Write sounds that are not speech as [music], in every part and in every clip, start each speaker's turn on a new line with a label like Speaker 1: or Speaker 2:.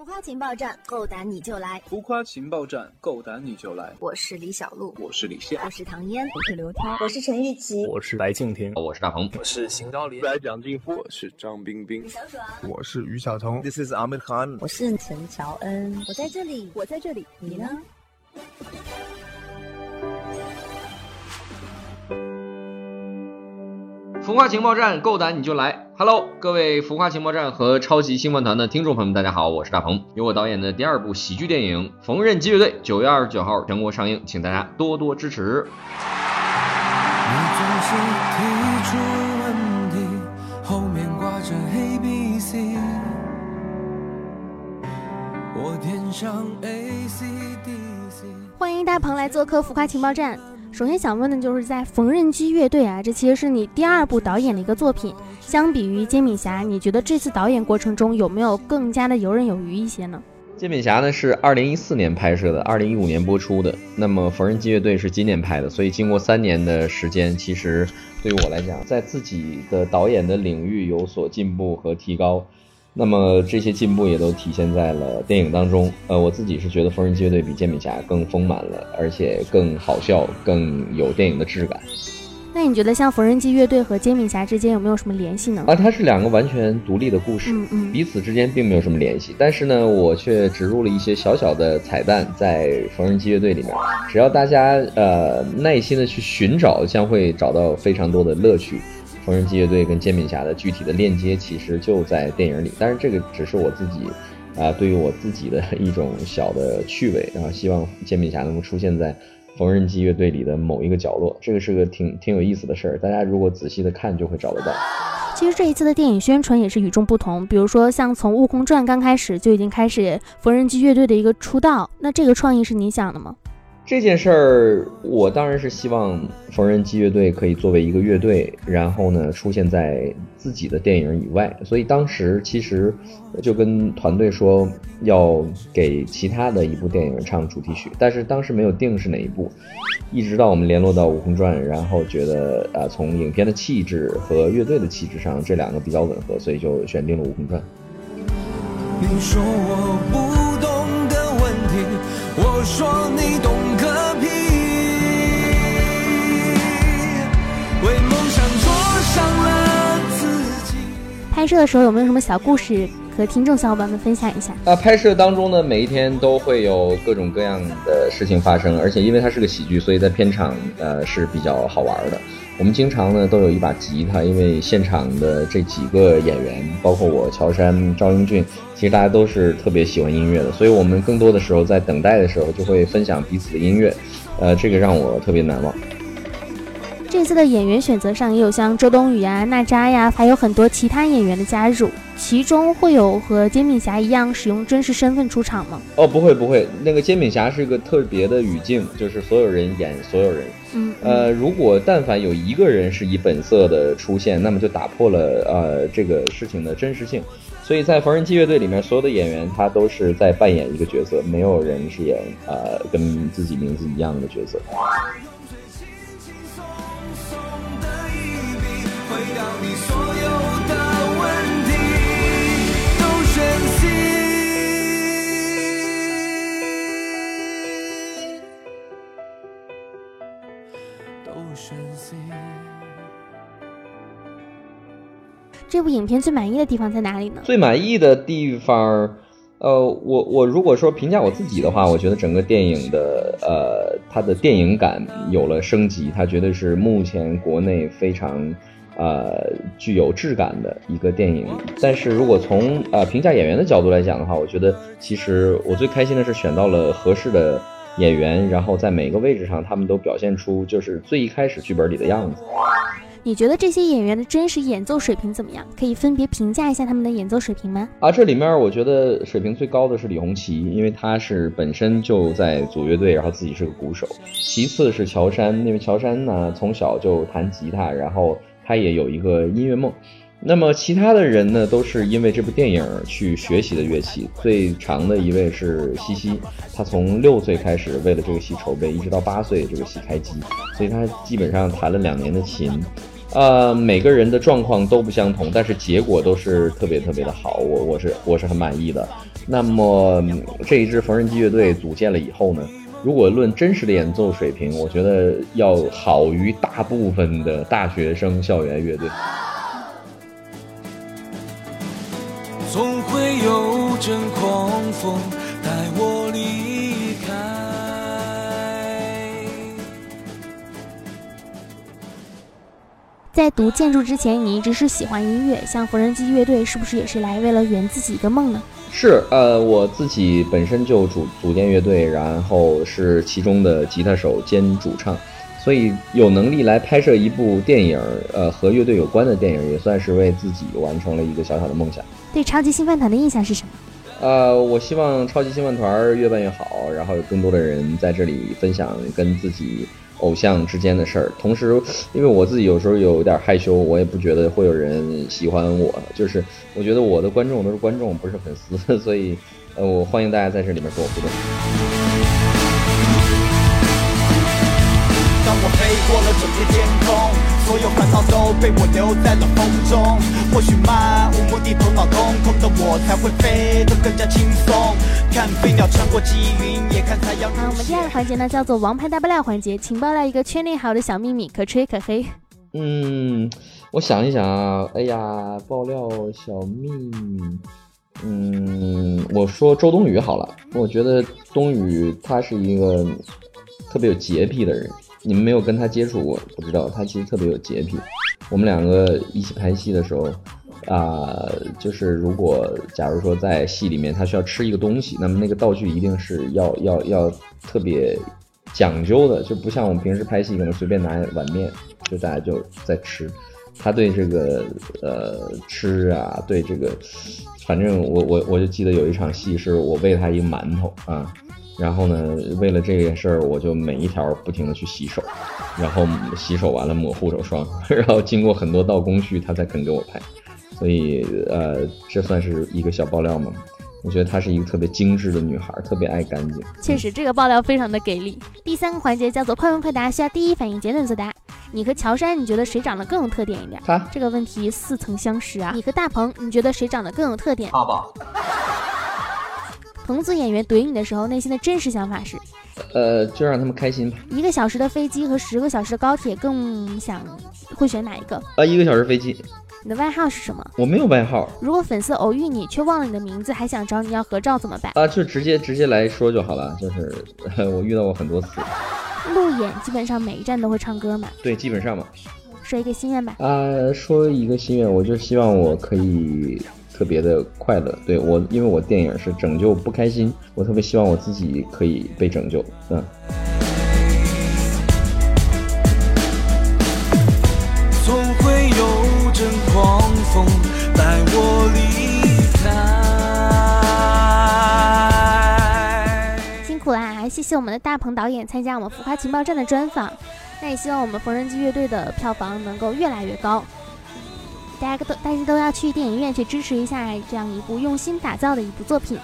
Speaker 1: 浮夸情报站，够胆你就来！
Speaker 2: 浮夸情报站，够胆你就来！
Speaker 1: 我是李小璐，
Speaker 2: 我是李现，
Speaker 1: 我是唐嫣，
Speaker 3: 我是刘涛，
Speaker 4: 我是陈玉琪，
Speaker 5: 我是白敬亭，
Speaker 6: 我是大鹏，
Speaker 7: 我是邢昭林，
Speaker 8: 我是蒋劲夫，
Speaker 9: 我是张冰冰，
Speaker 1: 小爽，
Speaker 10: 我是于晓彤
Speaker 11: ，This is Ahmed Khan，
Speaker 4: 我是陈乔恩，
Speaker 1: 我在这里，
Speaker 3: 我在这里，
Speaker 1: 你呢？
Speaker 6: 浮夸情报站，够胆你就来！Hello，各位浮夸情报站和超级星饭团的听众朋友们，大家好，我是大鹏。由我导演的第二部喜剧电影《缝纫机乐队》九月二十九号全国上映，请大家多多支持。
Speaker 12: 你总是提出问题，后面挂着 A B C，我填上 A C D C。
Speaker 13: 欢迎大鹏来做客浮夸情报站。首先想问的就是在缝纫机乐队啊，这其实是你第二部导演的一个作品。相比于煎饼侠，你觉得这次导演过程中有没有更加的游刃有余一些呢？
Speaker 6: 煎饼侠呢是二零一四年拍摄的，二零一五年播出的。那么缝纫机乐队是今年拍的，所以经过三年的时间，其实对于我来讲，在自己的导演的领域有所进步和提高。那么这些进步也都体现在了电影当中。呃，我自己是觉得《缝纫机乐队》比《煎饼侠》更丰满了，而且更好笑，更有电影的质感。
Speaker 13: 那你觉得像《缝纫机乐队》和《煎饼侠》之间有没有什么联系呢？
Speaker 6: 啊，它是两个完全独立的故事，
Speaker 13: 嗯嗯，
Speaker 6: 彼此之间并没有什么联系。但是呢，我却植入了一些小小的彩蛋在《缝纫机乐队》里面。只要大家呃耐心的去寻找，将会找到非常多的乐趣。缝纫机乐队跟煎饼侠的具体的链接其实就在电影里，但是这个只是我自己啊，对于我自己的一种小的趣味，然后希望煎饼侠能够出现在缝纫机乐队里的某一个角落，这个是个挺挺有意思的事儿，大家如果仔细的看就会找得到。
Speaker 13: 其实这一次的电影宣传也是与众不同，比如说像从《悟空传》刚开始就已经开始缝纫机乐队的一个出道，那这个创意是你想的吗？
Speaker 6: 这件事儿，我当然是希望缝纫机乐队可以作为一个乐队，然后呢出现在自己的电影以外。所以当时其实就跟团队说要给其他的一部电影唱主题曲，但是当时没有定是哪一部。一直到我们联络到《悟空传》，然后觉得啊，从影片的气质和乐队的气质上，这两个比较吻合，所以就选定了《悟空传》。
Speaker 12: 你说我不懂的问题，我说你懂个屁。为梦想灼伤了自己。
Speaker 13: 拍摄的时候有没有什么小故事和听众小伙伴们分享一下？
Speaker 6: 啊，拍摄当中呢，每一天都会有各种各样的事情发生，而且因为它是个喜剧，所以在片场呃是比较好玩的。我们经常呢都有一把吉他，因为现场的这几个演员，包括我乔杉、赵英俊，其实大家都是特别喜欢音乐的，所以我们更多的时候在等待的时候就会分享彼此的音乐，呃，这个让我特别难忘。
Speaker 13: 这次的演员选择上也有像周冬雨啊、娜扎呀，还有很多其他演员的加入，其中会有和煎饼侠一样使用真实身份出场吗？
Speaker 6: 哦，不会不会，那个煎饼侠是一个特别的语境，就是所有人演所有人。
Speaker 13: 嗯，
Speaker 6: 呃，如果但凡有一个人是以本色的出现，那么就打破了呃这个事情的真实性。所以在缝纫机乐队里面，所有的演员他都是在扮演一个角色，没有人是演呃跟自己名字一样的角色。
Speaker 13: 这部影片最满意的地方在哪里呢？
Speaker 6: 最满意的地方，呃，我我如果说评价我自己的话，我觉得整个电影的呃，它的电影感有了升级，它绝对是目前国内非常呃具有质感的一个电影。但是如果从呃评价演员的角度来讲的话，我觉得其实我最开心的是选到了合适的演员，然后在每个位置上他们都表现出就是最一开始剧本里的样子。
Speaker 13: 你觉得这些演员的真实演奏水平怎么样？可以分别评价一下他们的演奏水平吗？
Speaker 6: 啊，这里面我觉得水平最高的是李红旗，因为他是本身就在组乐队，然后自己是个鼓手。其次是乔杉，因为乔杉呢从小就弹吉他，然后他也有一个音乐梦。那么其他的人呢，都是因为这部电影去学习的乐器。最长的一位是西西，他从六岁开始为了这个戏筹备，一直到八岁这个戏开机，所以他基本上弹了两年的琴。呃，每个人的状况都不相同，但是结果都是特别特别的好，我我是我是很满意的。那么这一支缝纫机乐队组建了以后呢，如果论真实的演奏水平，我觉得要好于大部分的大学生校园乐队。
Speaker 12: 总会有阵狂风
Speaker 13: 在读建筑之前，你一直是喜欢音乐，像缝纫机乐队是不是也是来为了圆自己一个梦呢？
Speaker 6: 是，呃，我自己本身就组组建乐队，然后是其中的吉他手兼主唱，所以有能力来拍摄一部电影，呃，和乐队有关的电影，也算是为自己完成了一个小小的梦想。
Speaker 13: 对超级星饭团的印象是什么？
Speaker 6: 呃，我希望超级星饭团越办越好，然后有更多的人在这里分享跟自己偶像之间的事儿。同时，因为我自己有时候有点害羞，我也不觉得会有人喜欢我，就是我觉得我的观众都是观众，不是粉丝，所以呃，我欢迎大家在这里面跟我互动。
Speaker 3: 我飞过了整片天空，所有烦恼都被我留在了风中。或许漫无目的，头脑空空的我才会飞得更加轻松。看飞鸟穿过积云，也看太阳
Speaker 13: 好，我们第二个环节呢叫做王牌大爆料环节，请爆料一个圈内好的小秘密，可吹可黑。
Speaker 6: 嗯，我想一想啊，哎呀，爆料小秘密，嗯，我说周冬雨好了，我觉得冬雨她是一个特别有洁癖的人，你们没有跟他接触过，不知道他其实特别有洁癖。我们两个一起拍戏的时候，啊、就是如果假如说在戏里面他需要吃一个东西，那么那个道具一定是要要要特别讲究的，就不像我们平时拍戏可能随便拿一碗面，就大家就在吃。他对这个呃吃啊，对这个，反正我我我就记得有一场戏是我喂他一个馒头啊，然后呢，为了这件事儿，我就每一条不停的去洗手，然后洗手完了抹护手霜，[laughs] 然后经过很多道工序，他才肯给我拍，所以呃，这算是一个小爆料吗？我觉得她是一个特别精致的女孩，特别爱干净。
Speaker 13: 确实，这个爆料非常的给力。第三个环节叫做快问快答，需要第一反应简短作答。你和乔杉，你觉得谁长得更有特点一点？
Speaker 6: 他
Speaker 13: 这个问题似曾相识啊。你和大鹏，你觉得谁长得更有特点？
Speaker 2: 爸爸，
Speaker 13: 同组演员怼你的时候，内心的真实想法是：
Speaker 6: 呃，就让他们开心吧。
Speaker 13: 一个小时的飞机和十个小时的高铁，更想会选哪一个？
Speaker 6: 啊，一个小时飞机，
Speaker 13: 你的外号是什么？
Speaker 6: 我没有外号
Speaker 13: 如果粉丝偶遇你却忘了你的名字，还想找你要合照怎么办？
Speaker 6: 啊，就直接直接来说就好了。就是 [laughs] 我遇到过很多次，
Speaker 13: 路演基本上每一站都会唱歌嘛，
Speaker 6: 对，基本上嘛。
Speaker 13: 说一个心愿吧。
Speaker 6: 啊，说一个心愿，我就希望我可以特别的快乐。对我，因为我电影是拯救不开心，我特别希望我自己可以被拯救。嗯，
Speaker 12: 总会有阵狂风带我离开。
Speaker 13: 辛苦啦！谢谢我们的大鹏导演参加我们浮夸情报站的专访。那也希望我们缝纫机乐队的票房能够越来越高。大家都大家都要去电影院去支持一下这样一部用心打造的一部作品。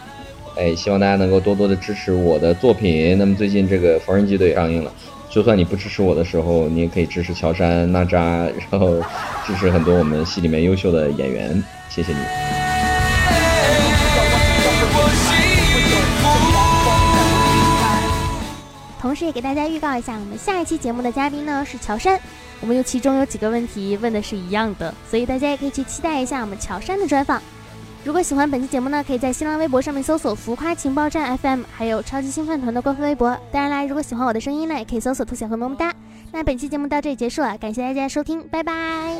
Speaker 6: 哎，希望大家能够多多的支持我的作品。那么最近这个《缝纫机队》上映了，就算你不支持我的时候，你也可以支持乔杉、娜扎，然后支持很多我们戏里面优秀的演员。谢谢你。
Speaker 13: 同时也给大家预告一下，我们下一期节目的嘉宾呢是乔杉。我们有其中有几个问题问的是一样的，所以大家也可以去期待一下我们乔杉的专访。如果喜欢本期节目呢，可以在新浪微博上面搜索“浮夸情报站 FM”，还有超级星饭团的官方微博。当然啦，如果喜欢我的声音呢，也可以搜索“兔小和么么哒”。那本期节目到这里结束了，感谢大家收听，拜拜。